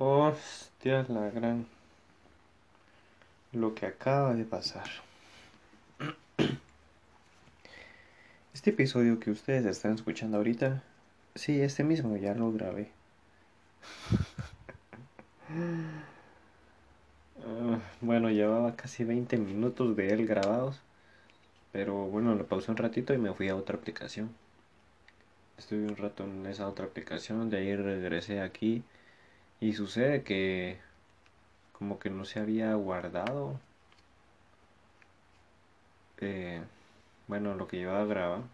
Hostia, la gran. Lo que acaba de pasar. Este episodio que ustedes están escuchando ahorita, sí, este mismo ya lo grabé. Bueno, llevaba casi 20 minutos de él grabados, pero bueno, lo pausé un ratito y me fui a otra aplicación. Estuve un rato en esa otra aplicación, de ahí regresé aquí y sucede que como que no se había guardado eh, bueno lo que llevaba grabado.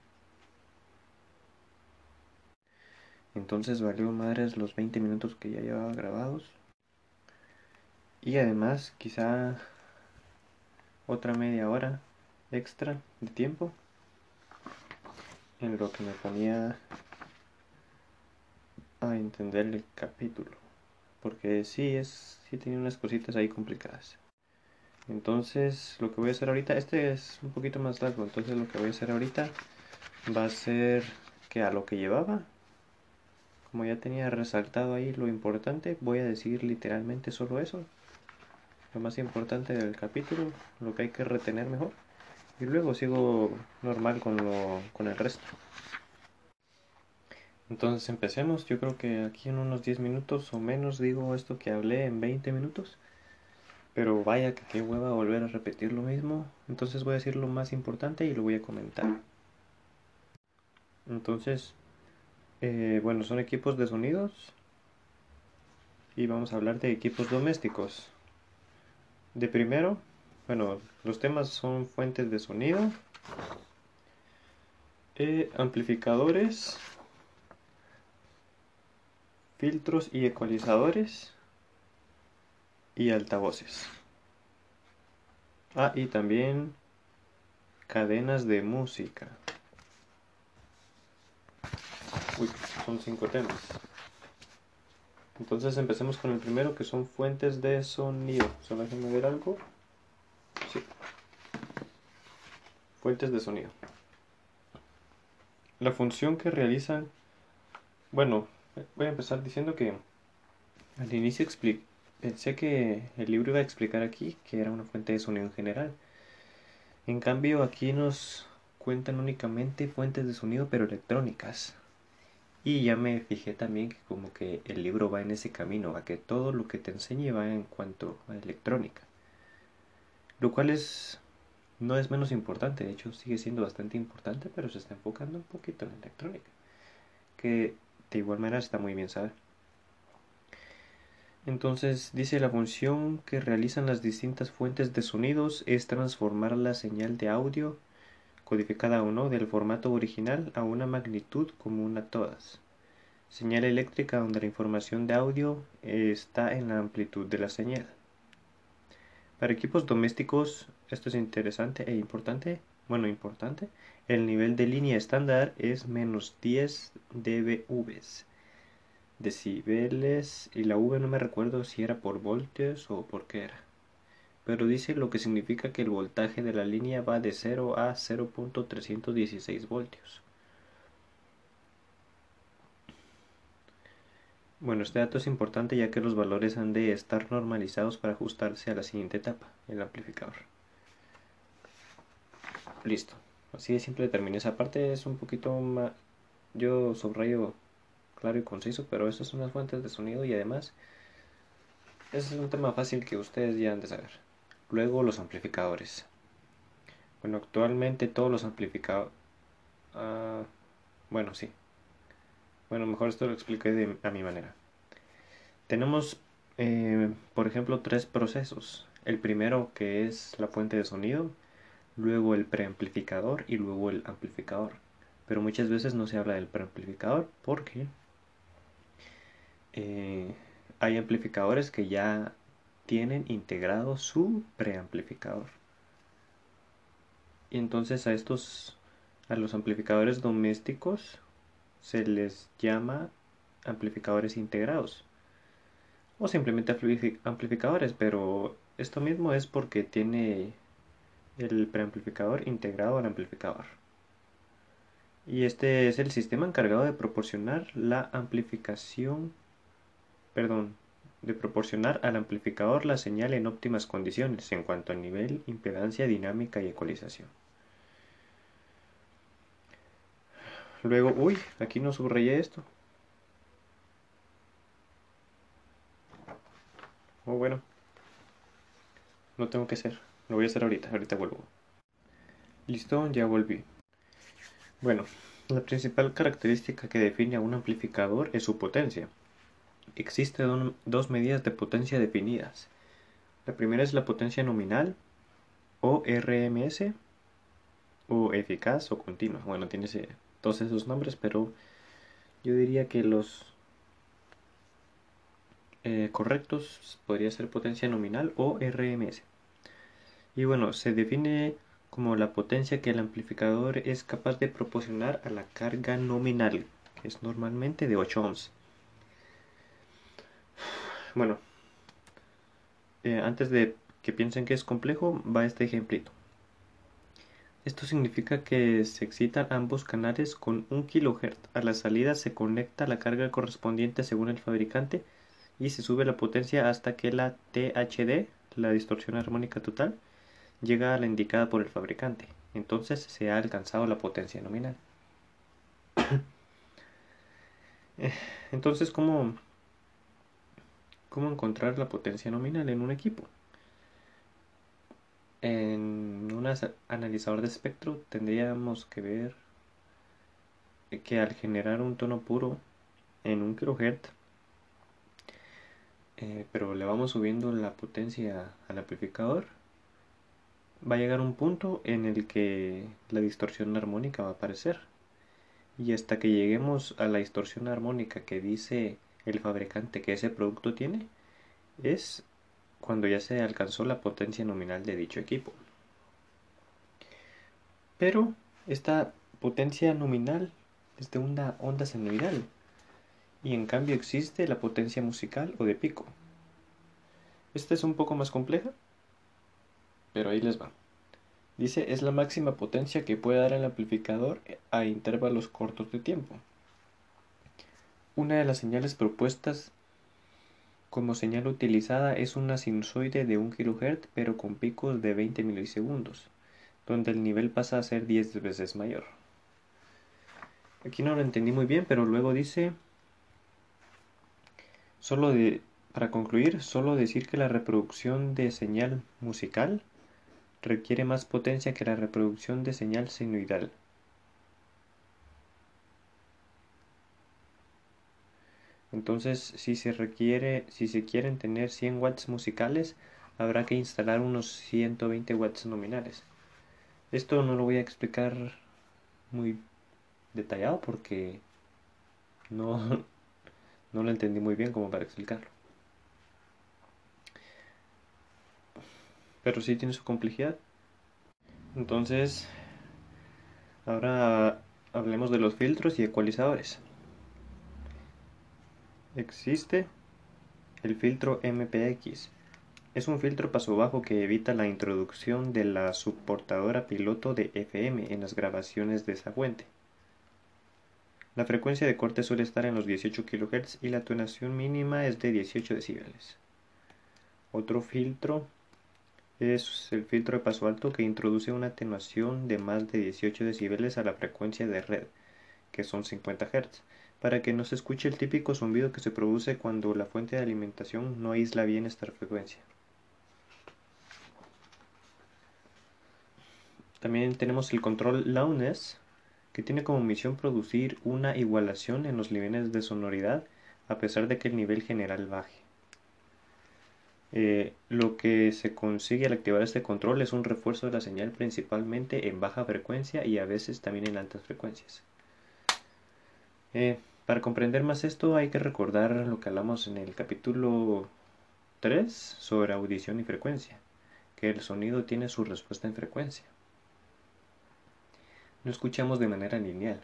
Entonces valió madres los 20 minutos que ya llevaba grabados. Y además quizá otra media hora extra de tiempo en lo que me ponía a entender el capítulo porque sí es sí tiene unas cositas ahí complicadas. Entonces lo que voy a hacer ahorita este es un poquito más largo entonces lo que voy a hacer ahorita va a ser que a lo que llevaba como ya tenía resaltado ahí lo importante voy a decir literalmente solo eso lo más importante del capítulo lo que hay que retener mejor y luego sigo normal con lo con el resto entonces empecemos. Yo creo que aquí en unos 10 minutos o menos digo esto que hablé en 20 minutos. Pero vaya que qué hueva volver a repetir lo mismo. Entonces voy a decir lo más importante y lo voy a comentar. Entonces, eh, bueno, son equipos de sonidos. Y vamos a hablar de equipos domésticos. De primero, bueno, los temas son fuentes de sonido, eh, amplificadores, filtros y ecualizadores y altavoces. Ah, y también cadenas de música. Uy, son cinco temas. Entonces empecemos con el primero que son fuentes de sonido. Solo déjenme ver algo. Sí. Fuentes de sonido. La función que realizan, bueno, Voy a empezar diciendo que al inicio pensé que el libro iba a explicar aquí que era una fuente de sonido en general. En cambio aquí nos cuentan únicamente fuentes de sonido pero electrónicas. Y ya me fijé también que como que el libro va en ese camino, a que todo lo que te enseñe va en cuanto a electrónica. Lo cual es no es menos importante, de hecho sigue siendo bastante importante, pero se está enfocando un poquito en electrónica. Que de igual manera está muy bien saber. Entonces dice la función que realizan las distintas fuentes de sonidos es transformar la señal de audio, codificada o no, del formato original a una magnitud común a todas. Señal eléctrica donde la información de audio está en la amplitud de la señal. Para equipos domésticos, esto es interesante e importante, bueno, importante, el nivel de línea estándar es menos 10 dB, decibeles, y la V no me recuerdo si era por voltios o por qué era. Pero dice lo que significa que el voltaje de la línea va de 0 a 0.316 voltios. Bueno, este dato es importante ya que los valores han de estar normalizados para ajustarse a la siguiente etapa, el amplificador. Listo. Así de simple terminé esa parte. Es un poquito más... Yo subrayo claro y conciso, pero estas son las fuentes de sonido y además ese es un tema fácil que ustedes ya han de saber. Luego los amplificadores. Bueno, actualmente todos los amplificadores... Ah, bueno, sí. Bueno, mejor esto lo expliqué de, a mi manera. Tenemos, eh, por ejemplo, tres procesos. El primero que es la fuente de sonido, luego el preamplificador y luego el amplificador. Pero muchas veces no se habla del preamplificador porque eh, hay amplificadores que ya tienen integrado su preamplificador. Y entonces a estos, a los amplificadores domésticos se les llama amplificadores integrados o simplemente amplificadores, pero esto mismo es porque tiene el preamplificador integrado al amplificador. Y este es el sistema encargado de proporcionar la amplificación, perdón, de proporcionar al amplificador la señal en óptimas condiciones en cuanto a nivel, impedancia, dinámica y ecualización. Luego, uy, aquí no subrayé esto. Oh, bueno. No tengo que hacer. Lo voy a hacer ahorita. Ahorita vuelvo. Listo, ya volví. Bueno, la principal característica que define a un amplificador es su potencia. Existen dos medidas de potencia definidas. La primera es la potencia nominal, o RMS, o eficaz o continua. Bueno, tiene todos esos nombres, pero yo diría que los eh, correctos podría ser potencia nominal o RMS. Y bueno, se define como la potencia que el amplificador es capaz de proporcionar a la carga nominal, que es normalmente de 8 ohms. Bueno, eh, antes de que piensen que es complejo, va este ejemplito. Esto significa que se excitan ambos canales con 1 kHz. A la salida se conecta la carga correspondiente según el fabricante y se sube la potencia hasta que la THD, la distorsión armónica total, llega a la indicada por el fabricante. Entonces se ha alcanzado la potencia nominal. Entonces, ¿cómo, ¿cómo encontrar la potencia nominal en un equipo? En un analizador de espectro tendríamos que ver que al generar un tono puro en un kilohertz eh, pero le vamos subiendo la potencia al amplificador, va a llegar un punto en el que la distorsión armónica va a aparecer. Y hasta que lleguemos a la distorsión armónica que dice el fabricante que ese producto tiene, es cuando ya se alcanzó la potencia nominal de dicho equipo. Pero esta potencia nominal es de una onda senoidal y en cambio existe la potencia musical o de pico. Esta es un poco más compleja, pero ahí les va. Dice, es la máxima potencia que puede dar el amplificador a intervalos cortos de tiempo. Una de las señales propuestas como señal utilizada es una sinusoide de 1 kHz pero con picos de 20 milisegundos, donde el nivel pasa a ser 10 veces mayor. Aquí no lo entendí muy bien, pero luego dice Solo de, para concluir, solo decir que la reproducción de señal musical requiere más potencia que la reproducción de señal sinusoidal. Entonces, si se requiere, si se quieren tener 100 watts musicales, habrá que instalar unos 120 watts nominales. Esto no lo voy a explicar muy detallado porque no, no lo entendí muy bien como para explicarlo. Pero sí tiene su complejidad. Entonces, ahora hablemos de los filtros y ecualizadores. Existe el filtro MPX. Es un filtro paso bajo que evita la introducción de la subportadora piloto de FM en las grabaciones de esa fuente. La frecuencia de corte suele estar en los 18 kHz y la atenuación mínima es de 18 decibeles. Otro filtro es el filtro de paso alto que introduce una atenuación de más de 18 decibeles a la frecuencia de red, que son 50 Hz, para que no se escuche el típico zumbido que se produce cuando la fuente de alimentación no aísla bien esta frecuencia. También tenemos el control loudness, que tiene como misión producir una igualación en los niveles de sonoridad a pesar de que el nivel general baje. Eh, lo que se consigue al activar este control es un refuerzo de la señal principalmente en baja frecuencia y a veces también en altas frecuencias. Eh, para comprender más esto hay que recordar lo que hablamos en el capítulo 3 sobre audición y frecuencia, que el sonido tiene su respuesta en frecuencia no escuchamos de manera lineal,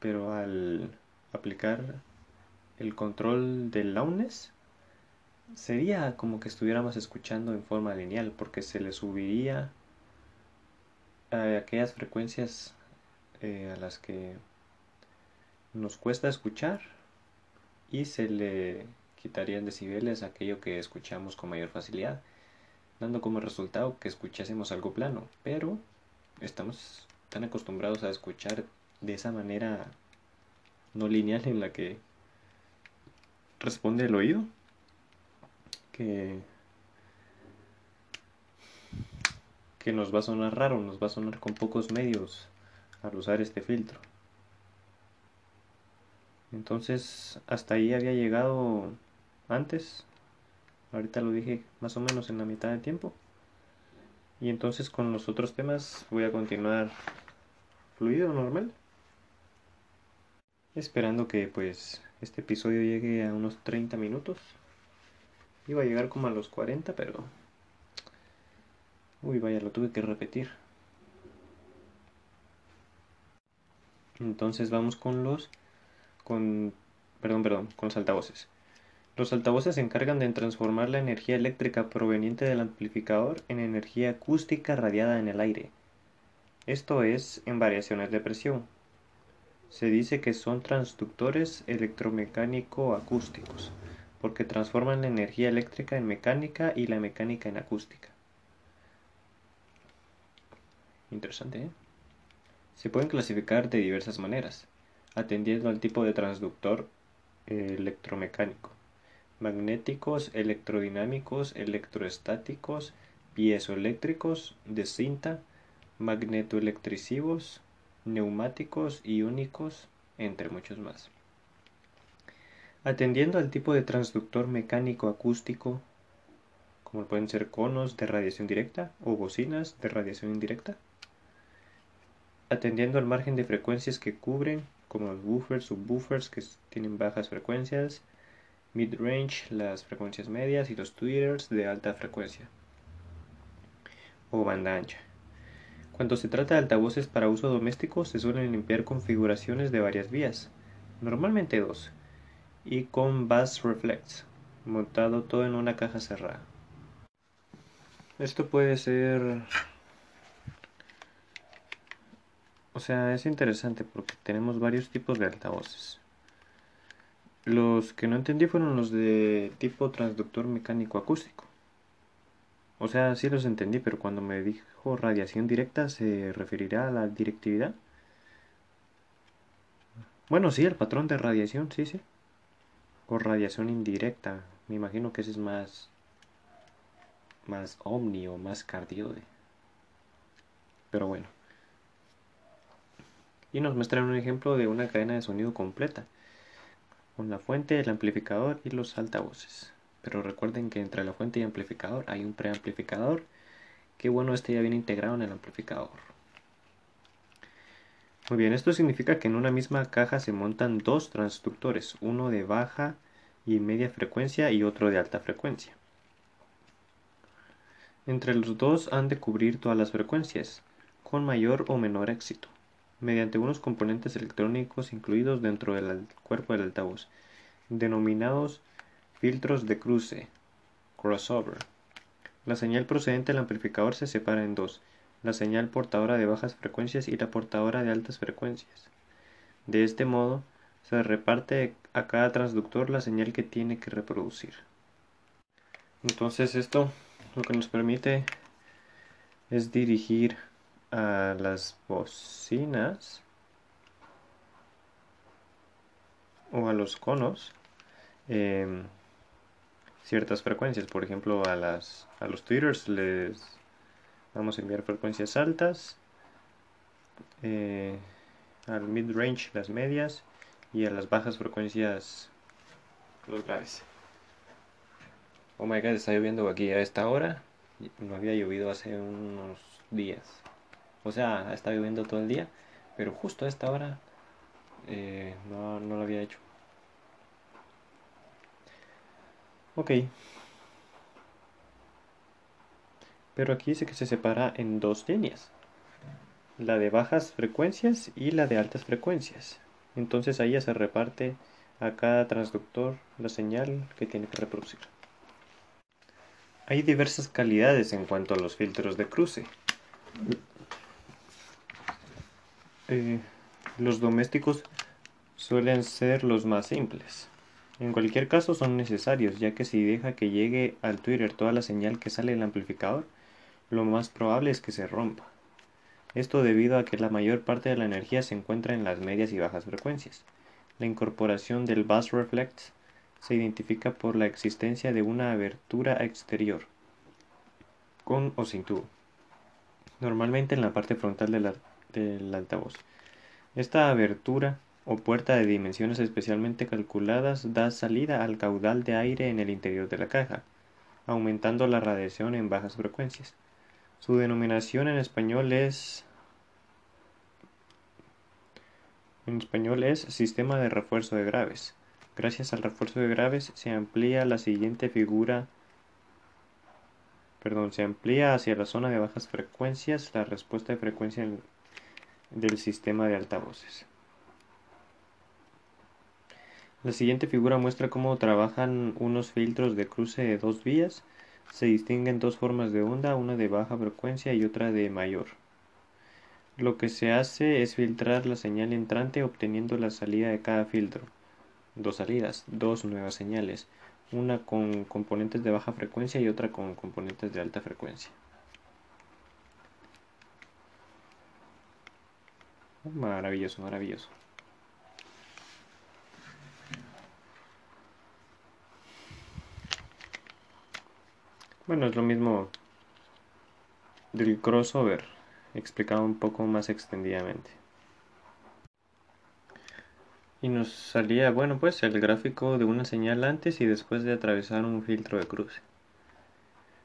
pero al aplicar el control del loudness sería como que estuviéramos escuchando en forma lineal porque se le subiría a aquellas frecuencias eh, a las que nos cuesta escuchar y se le quitarían decibeles aquello que escuchamos con mayor facilidad, dando como resultado que escuchásemos algo plano, pero estamos tan acostumbrados a escuchar de esa manera no lineal en la que responde el oído que nos va a sonar raro, nos va a sonar con pocos medios al usar este filtro. Entonces, hasta ahí había llegado antes. Ahorita lo dije más o menos en la mitad del tiempo. Y entonces con los otros temas voy a continuar fluido, normal. Esperando que pues este episodio llegue a unos 30 minutos. Iba a llegar como a los 40, pero Uy, vaya, lo tuve que repetir. Entonces vamos con los... con... perdón, perdón, con los altavoces. Los altavoces se encargan de transformar la energía eléctrica proveniente del amplificador en energía acústica radiada en el aire. Esto es en variaciones de presión. Se dice que son transductores electromecánico-acústicos, porque transforman la energía eléctrica en mecánica y la mecánica en acústica. Interesante, ¿eh? Se pueden clasificar de diversas maneras, atendiendo al tipo de transductor electromecánico. Magnéticos, electrodinámicos, electroestáticos, piezoeléctricos, de cinta, magnetoelectrisivos, neumáticos, iónicos, entre muchos más. Atendiendo al tipo de transductor mecánico acústico, como pueden ser conos de radiación directa o bocinas de radiación indirecta, atendiendo al margen de frecuencias que cubren, como los buffers, subwoofers que tienen bajas frecuencias, mid-range, las frecuencias medias y los tweeters de alta frecuencia o banda ancha. Cuando se trata de altavoces para uso doméstico se suelen limpiar configuraciones de varias vías, normalmente dos, y con bass reflex, montado todo en una caja cerrada. Esto puede ser O sea, es interesante porque tenemos varios tipos de altavoces. Los que no entendí fueron los de tipo transductor mecánico acústico. O sea, sí los entendí, pero cuando me dijo radiación directa, ¿se referirá a la directividad? Bueno, sí, el patrón de radiación, sí, sí. O radiación indirecta. Me imagino que ese es más. más omni o más cardioide. Pero bueno y nos muestran un ejemplo de una cadena de sonido completa, con la fuente, el amplificador y los altavoces. Pero recuerden que entre la fuente y amplificador hay un preamplificador, que bueno esté ya bien integrado en el amplificador. Muy bien, esto significa que en una misma caja se montan dos transductores, uno de baja y media frecuencia y otro de alta frecuencia. Entre los dos han de cubrir todas las frecuencias, con mayor o menor éxito mediante unos componentes electrónicos incluidos dentro del cuerpo del altavoz, denominados filtros de cruce, crossover. La señal procedente del amplificador se separa en dos, la señal portadora de bajas frecuencias y la portadora de altas frecuencias. De este modo, se reparte a cada transductor la señal que tiene que reproducir. Entonces esto lo que nos permite es dirigir a las bocinas o a los conos em, ciertas frecuencias. Por ejemplo, a, las, a los tweeters les vamos a enviar frecuencias altas, eh, al mid-range las medias y a las bajas frecuencias los graves. Oh my god, está lloviendo aquí a esta hora. No había llovido hace unos días. O sea, está lloviendo todo el día, pero justo a esta hora eh, no, no lo había hecho. Ok. Pero aquí dice que se separa en dos líneas. La de bajas frecuencias y la de altas frecuencias. Entonces ahí ya se reparte a cada transductor la señal que tiene que reproducir. Hay diversas calidades en cuanto a los filtros de cruce. Eh, los domésticos suelen ser los más simples. En cualquier caso son necesarios, ya que si deja que llegue al Twitter toda la señal que sale del amplificador, lo más probable es que se rompa. Esto debido a que la mayor parte de la energía se encuentra en las medias y bajas frecuencias. La incorporación del bus reflex se identifica por la existencia de una abertura exterior, con o sin tubo, normalmente en la parte frontal del altavoz. Esta abertura o puerta de dimensiones especialmente calculadas da salida al caudal de aire en el interior de la caja, aumentando la radiación en bajas frecuencias. Su denominación en español es en español es sistema de refuerzo de graves. Gracias al refuerzo de graves se amplía la siguiente figura perdón, se amplía hacia la zona de bajas frecuencias la respuesta de frecuencia del sistema de altavoces. La siguiente figura muestra cómo trabajan unos filtros de cruce de dos vías. Se distinguen dos formas de onda, una de baja frecuencia y otra de mayor. Lo que se hace es filtrar la señal entrante obteniendo la salida de cada filtro. Dos salidas, dos nuevas señales, una con componentes de baja frecuencia y otra con componentes de alta frecuencia. Maravilloso, maravilloso. Bueno, es lo mismo del crossover, explicado un poco más extendidamente. Y nos salía, bueno, pues el gráfico de una señal antes y después de atravesar un filtro de cruce.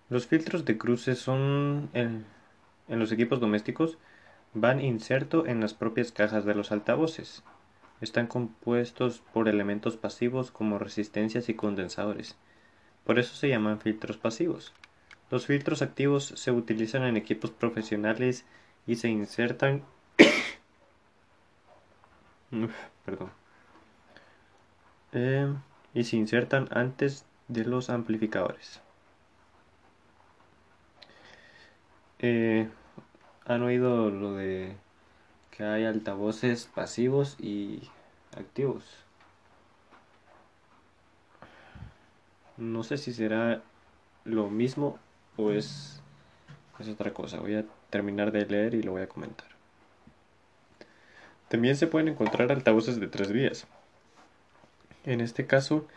Los filtros de cruce son, en, en los equipos domésticos, van inserto en las propias cajas de los altavoces. Están compuestos por elementos pasivos como resistencias y condensadores por eso se llaman filtros pasivos. Los filtros activos se utilizan en equipos profesionales y se insertan perdón. Eh, y se insertan antes de los amplificadores. Eh, han oído lo de que hay altavoces pasivos y activos No sé si será lo mismo o es, es otra cosa. Voy a terminar de leer y lo voy a comentar. También se pueden encontrar altavoces de tres vías. En este caso,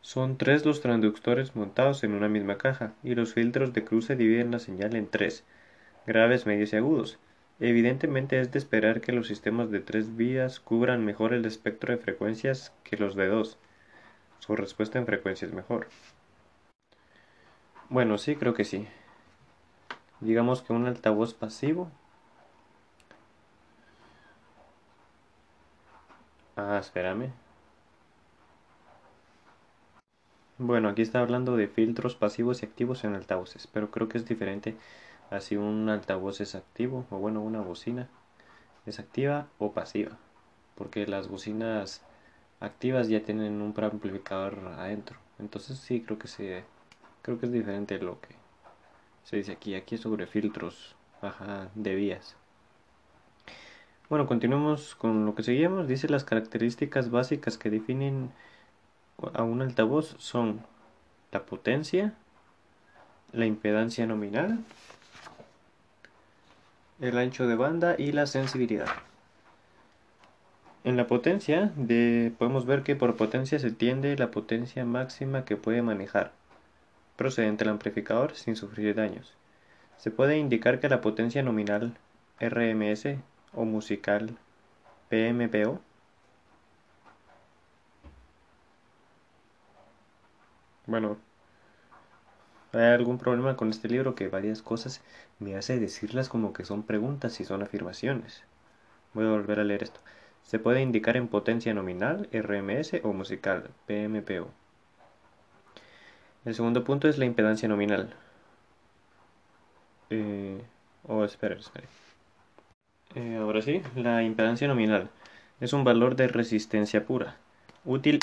son tres los transductores montados en una misma caja y los filtros de cruce dividen la señal en tres, graves, medios y agudos. Evidentemente es de esperar que los sistemas de tres vías cubran mejor el espectro de frecuencias que los de dos su respuesta en frecuencia es mejor. Bueno, sí, creo que sí. Digamos que un altavoz pasivo. Ah, espérame. Bueno, aquí está hablando de filtros pasivos y activos en altavoces, pero creo que es diferente así un altavoz es activo, o bueno, una bocina es activa o pasiva, porque las bocinas activas ya tienen un preamplificador adentro. Entonces sí creo que se creo que es diferente lo que se dice aquí. Aquí es sobre filtros de vías. Bueno, continuemos con lo que seguimos. Dice las características básicas que definen a un altavoz son la potencia, la impedancia nominal, el ancho de banda y la sensibilidad. En la potencia de, podemos ver que por potencia se tiende la potencia máxima que puede manejar, procedente del amplificador sin sufrir daños. Se puede indicar que la potencia nominal RMS o musical PMPO Bueno, hay algún problema con este libro que varias cosas me hace decirlas como que son preguntas y son afirmaciones. Voy a volver a leer esto. Se puede indicar en potencia nominal, RMS o musical, PMPO. El segundo punto es la impedancia nominal. Eh, oh, espera, espera. Eh, ahora sí, la impedancia nominal es un valor de resistencia pura, útil.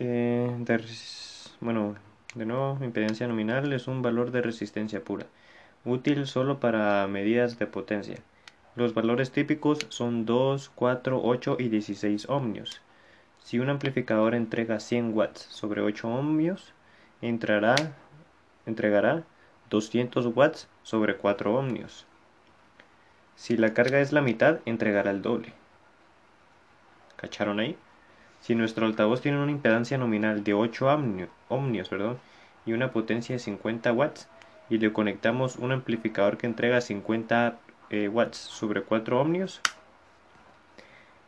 Eh, bueno, de nuevo, impedancia nominal es un valor de resistencia pura, útil solo para medidas de potencia Los valores típicos son 2, 4, 8 y 16 ohmios. Si un amplificador entrega 100 watts sobre 8 ohmios, entregará 200 watts sobre 4 ohmios. Si la carga es la mitad, entregará el doble. ¿Cacharon ahí? Si nuestro altavoz tiene una impedancia nominal de 8 ohmios y una potencia de 50 watts, y le conectamos un amplificador que entrega 50 eh, watts sobre 4 ohmios,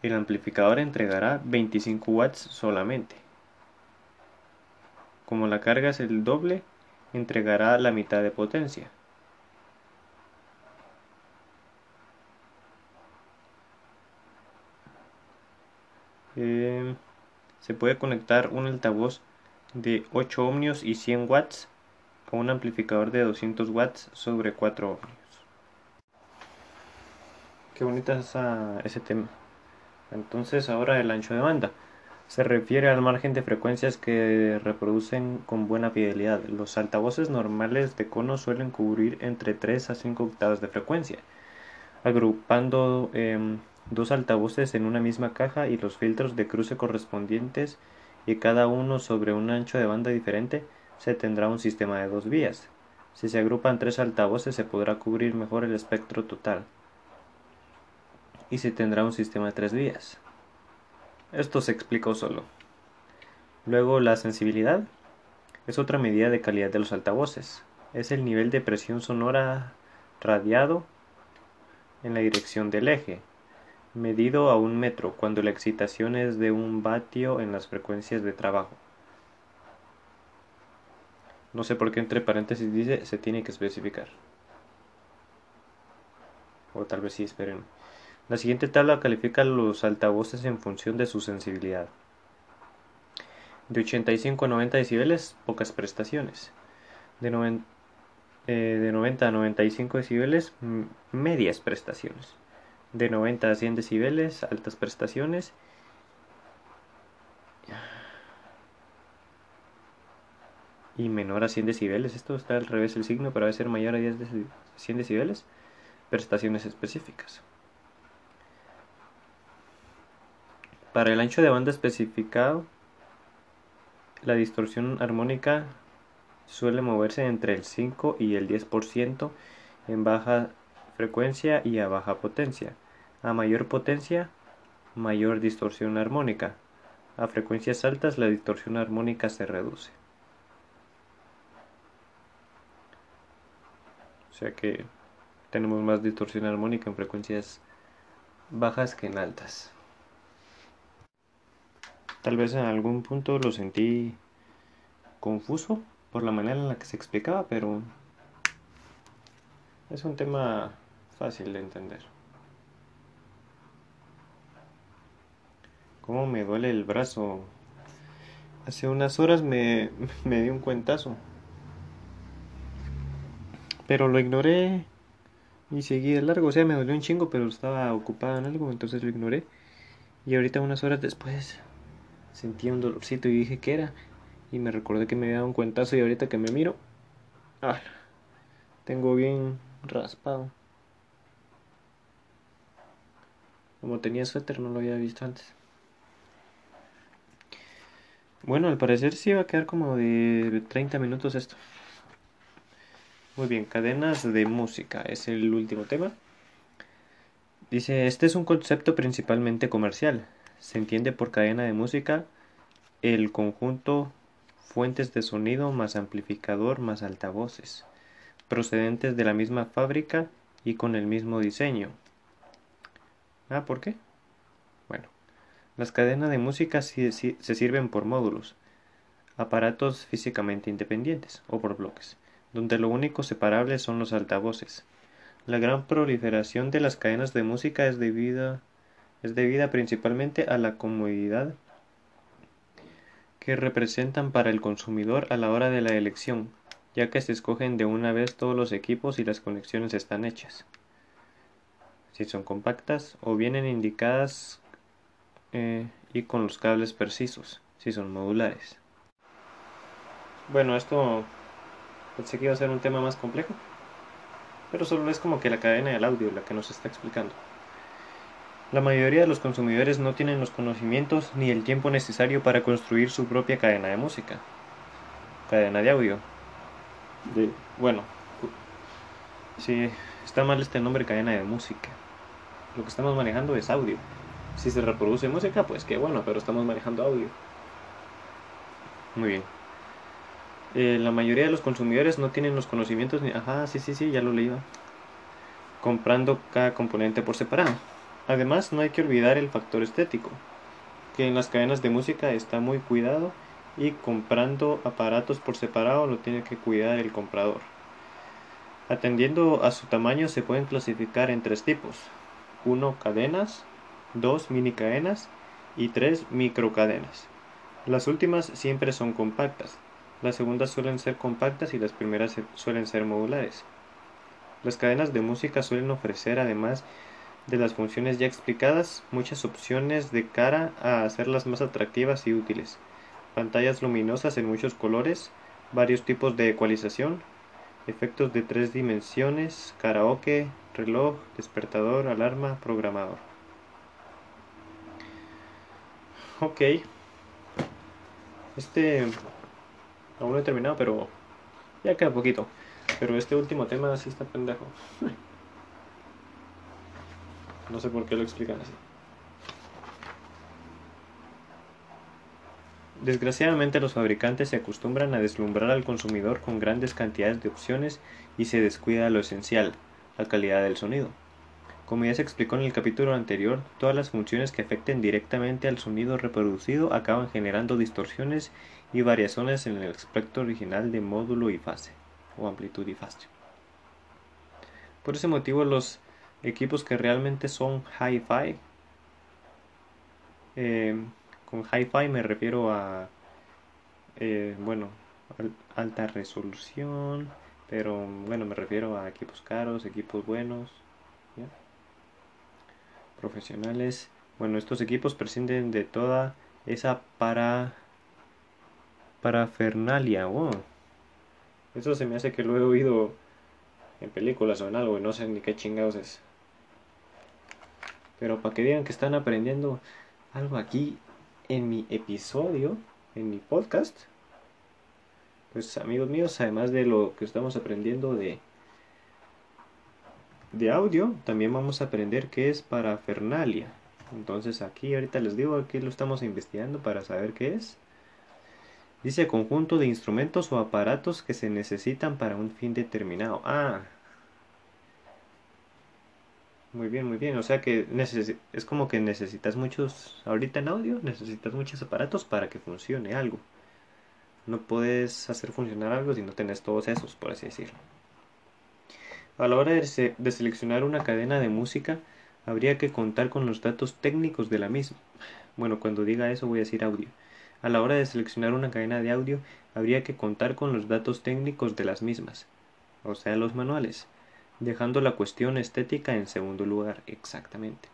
el amplificador entregará 25 watts solamente. Como la carga es el doble, entregará la mitad de potencia. Eh, se puede conectar un altavoz de 8 ohmios y 100 watts a un amplificador de 200 watts sobre 4 ohmios. Qué bonita es ese tema. Entonces ahora el ancho de banda. Se refiere al margen de frecuencias que reproducen con buena fidelidad. Los altavoces normales de cono suelen cubrir entre 3 a 5 octavas de frecuencia. Agrupando em, dos altavoces en una misma caja y los filtros de cruce correspondientes y cada uno sobre un ancho de banda diferente, se tendrá un sistema de dos vías. Si se agrupan tres altavoces se podrá cubrir mejor el espectro total y se tendrá un sistema de tres vías. Esto se explicó solo. Luego la sensibilidad es otra medida de calidad de los altavoces. Es el nivel de presión sonora radiado en la dirección del eje, medido a un metro cuando la excitación es de un vatio en las frecuencias de trabajo. No sé por qué entre paréntesis dice se tiene que especificar. O tal vez sí, esperen. La siguiente tabla califica los altavoces en función de su sensibilidad. De 85 a 90 decibeles, pocas prestaciones. De, eh, de 90 a 95 decibeles, medias prestaciones. De 90 a 100 decibeles, altas prestaciones. Y menor a 100 decibeles. Esto está al revés el signo, pero debe ser mayor a 100 decibeles. Prestaciones específicas. Para el ancho de banda especificado, la distorsión armónica suele moverse entre el 5 y el 10% en baja frecuencia y a baja potencia. A mayor potencia, mayor distorsión armónica. A frecuencias altas, la distorsión armónica se reduce. O sea que tenemos más distorsión armónica en frecuencias bajas que en altas. Tal vez en algún punto lo sentí confuso por la manera en la que se explicaba, pero es un tema fácil de entender. ¿Cómo me duele el brazo? Hace unas horas me, me di un cuentazo. Pero lo ignoré y seguí de largo. O sea, me dolió un chingo, pero estaba ocupado en algo, entonces lo ignoré. Y ahorita unas horas después sentía un dolorcito y dije que era. Y me recordé que me había dado un cuentazo y ahorita que me miro, ah, tengo bien raspado. Como tenía suéter no lo había visto antes. Bueno, al parecer sí va a quedar como de 30 minutos esto. Muy bien, cadenas de música es el último tema. Dice, este es un concepto principalmente comercial se entiende por cadena de música el conjunto fuentes de sonido más amplificador más altavoces, procedentes de la misma fábrica y con el mismo diseño. Ah, ¿por qué? Bueno, las cadenas de música se sirven por módulos, aparatos físicamente independientes o por bloques, donde lo único separable son los altavoces. La gran proliferación de las cadenas de música es debida es debida principalmente a la comodidad que representan para el consumidor a la hora de la elección, ya que se escogen de una vez todos los equipos y las conexiones están hechas. Si son compactas o vienen indicadas eh, y con los cables precisos, si son modulares. Bueno, esto pensé que iba a ser un tema más complejo. pero solo es como que la cadena del audio la que nos está explicando. La mayoría de los consumidores no tienen los conocimientos ni el tiempo necesario para construir su propia cadena de música, cadena de audio. De, bueno, si está mal este nombre cadena de música. Lo que estamos manejando es audio. Si se reproduce música, pues qué bueno, pero estamos manejando audio. Muy bien. Eh, la mayoría de los consumidores no tienen los conocimientos ni... Ajá, sí, sí, sí, ya lo leí. Comprando cada componente por separado. Además, no hay que olvidar el factor estético, que en las cadenas de música está muy cuidado y comprando aparatos por separado lo tiene que cuidar el comprador. Atendiendo a su tamaño se pueden clasificar en tres tipos. 1. Cadenas, 2. Mini cadenas y 3. Microcadenas. Las últimas siempre son compactas, las segundas suelen ser compactas y las primeras suelen ser modulares. Las cadenas de música suelen ofrecer además de las funciones ya explicadas, muchas opciones de cara a hacerlas más atractivas y útiles. Pantallas luminosas en muchos colores, varios tipos de ecualización, efectos de tres dimensiones, karaoke, reloj, despertador, alarma, programador. Ok. Este aún no he terminado, pero ya queda poquito. Pero este último tema sí está pendejo. No sé por qué lo explican así. Desgraciadamente los fabricantes se acostumbran a deslumbrar al consumidor con grandes cantidades de opciones y se descuida lo esencial, la calidad del sonido. Como ya se explicó en el capítulo anterior, todas las funciones que afecten directamente al sonido reproducido acaban generando distorsiones y variaciones en el aspecto original de módulo y fase, o amplitud y fase. Por ese motivo los equipos que realmente son hi-fi. Eh, con hi-fi me refiero a, eh, bueno, alta resolución, pero bueno, me refiero a equipos caros, equipos buenos, profesionales. Bueno, estos equipos prescinden de toda esa para parafernalia. Oh. Eso se me hace que lo he oído en películas o en algo y no sé ni qué chingados es. Pero para que digan que están aprendiendo algo aquí en mi episodio, en mi podcast, pues amigos míos, además de lo que estamos aprendiendo de, de audio, también vamos a aprender qué es parafernalia. Entonces aquí ahorita les digo, aquí lo estamos investigando para saber qué es. Dice conjunto de instrumentos o aparatos que se necesitan para un fin determinado. Ah, muy bien, muy bien. O sea que es como que necesitas muchos, ahorita en audio, necesitas muchos aparatos para que funcione algo. No puedes hacer funcionar algo si no tenés todos esos, por así decirlo. A la hora de, de seleccionar una cadena de música, habría que contar con los datos técnicos de la misma. Bueno, cuando diga eso voy a decir audio. A la hora de seleccionar una cadena de audio, habría que contar con los datos técnicos de las mismas, o sea, los manuales dejando la cuestión estética en segundo lugar, exactamente.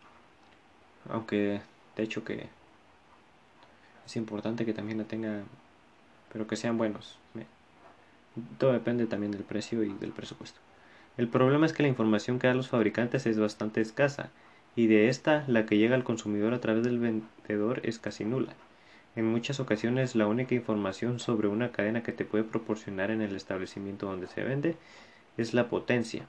Aunque, de hecho, que es importante que también la tenga, pero que sean buenos. Todo depende también del precio y del presupuesto. El problema es que la información que dan los fabricantes es bastante escasa, y de esta, la que llega al consumidor a través del vendedor es casi nula. En muchas ocasiones la única información sobre una cadena que te puede proporcionar en el establecimiento donde se vende es la potencia,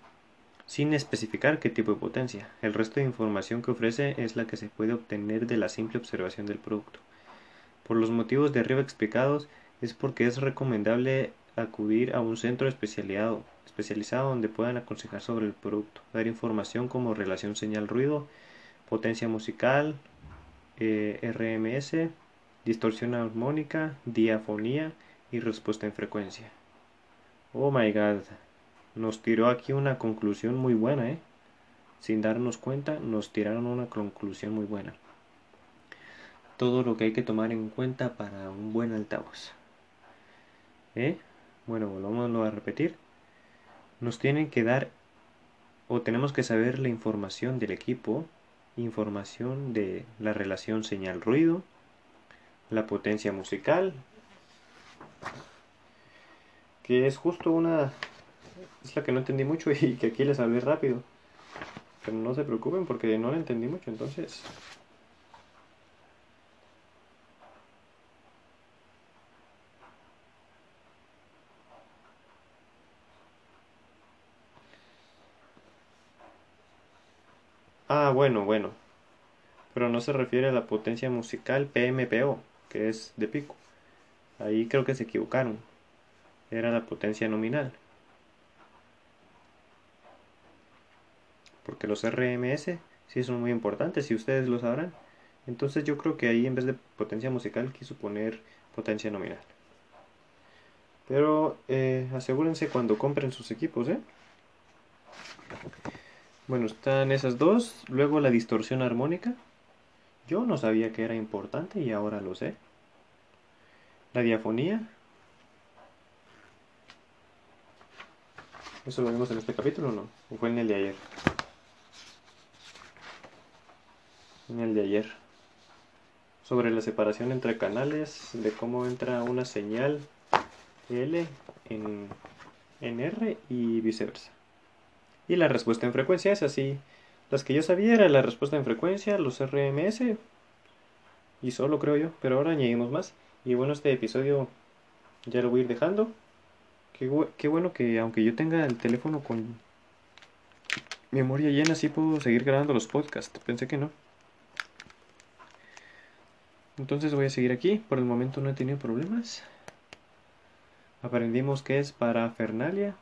sin especificar qué tipo de potencia. El resto de información que ofrece es la que se puede obtener de la simple observación del producto. Por los motivos de arriba explicados, es porque es recomendable acudir a un centro especializado, especializado donde puedan aconsejar sobre el producto, dar información como relación señal-ruido, potencia musical, eh, RMS, distorsión armónica, diafonía y respuesta en frecuencia. Oh my god, nos tiró aquí una conclusión muy buena, ¿eh? Sin darnos cuenta, nos tiraron una conclusión muy buena. Todo lo que hay que tomar en cuenta para un buen altavoz. ¿Eh? Bueno, volvamos a repetir. Nos tienen que dar o tenemos que saber la información del equipo, información de la relación señal-ruido, la potencia musical, que es justo una es la que no entendí mucho y que aquí les hablé rápido. Pero no se preocupen porque no la entendí mucho, entonces... Ah, bueno, bueno. Pero no se refiere a la potencia musical PMPO, que es de pico. Ahí creo que se equivocaron. Era la potencia nominal. Porque los RMS sí son muy importantes, y ustedes lo sabrán. Entonces yo creo que ahí en vez de potencia musical quiso poner potencia nominal. Pero eh, asegúrense cuando compren sus equipos, ¿eh? Bueno, están esas dos. Luego la distorsión armónica. Yo no sabía que era importante y ahora lo sé. La diafonía. ¿Eso lo vimos en este capítulo o no? ¿O fue en el de ayer? En el de ayer. Sobre la separación entre canales, de cómo entra una señal L en, en R y viceversa. Y la respuesta en frecuencia es así. Las que yo sabía era la respuesta en frecuencia, los RMS y solo creo yo, pero ahora añadimos más. Y bueno, este episodio ya lo voy a ir dejando. Qué, bueno que aunque yo tenga el teléfono con memoria llena, sí puedo seguir grabando los podcasts. Pensé que no. Entonces voy a seguir aquí. Por el momento no he tenido problemas. Aprendimos que es para Fernalia.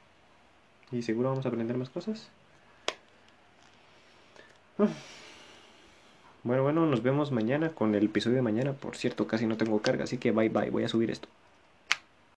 Y seguro vamos a aprender más cosas. Ah. Bueno, bueno, nos vemos mañana con el episodio de mañana. Por cierto, casi no tengo carga, así que bye bye, voy a subir esto.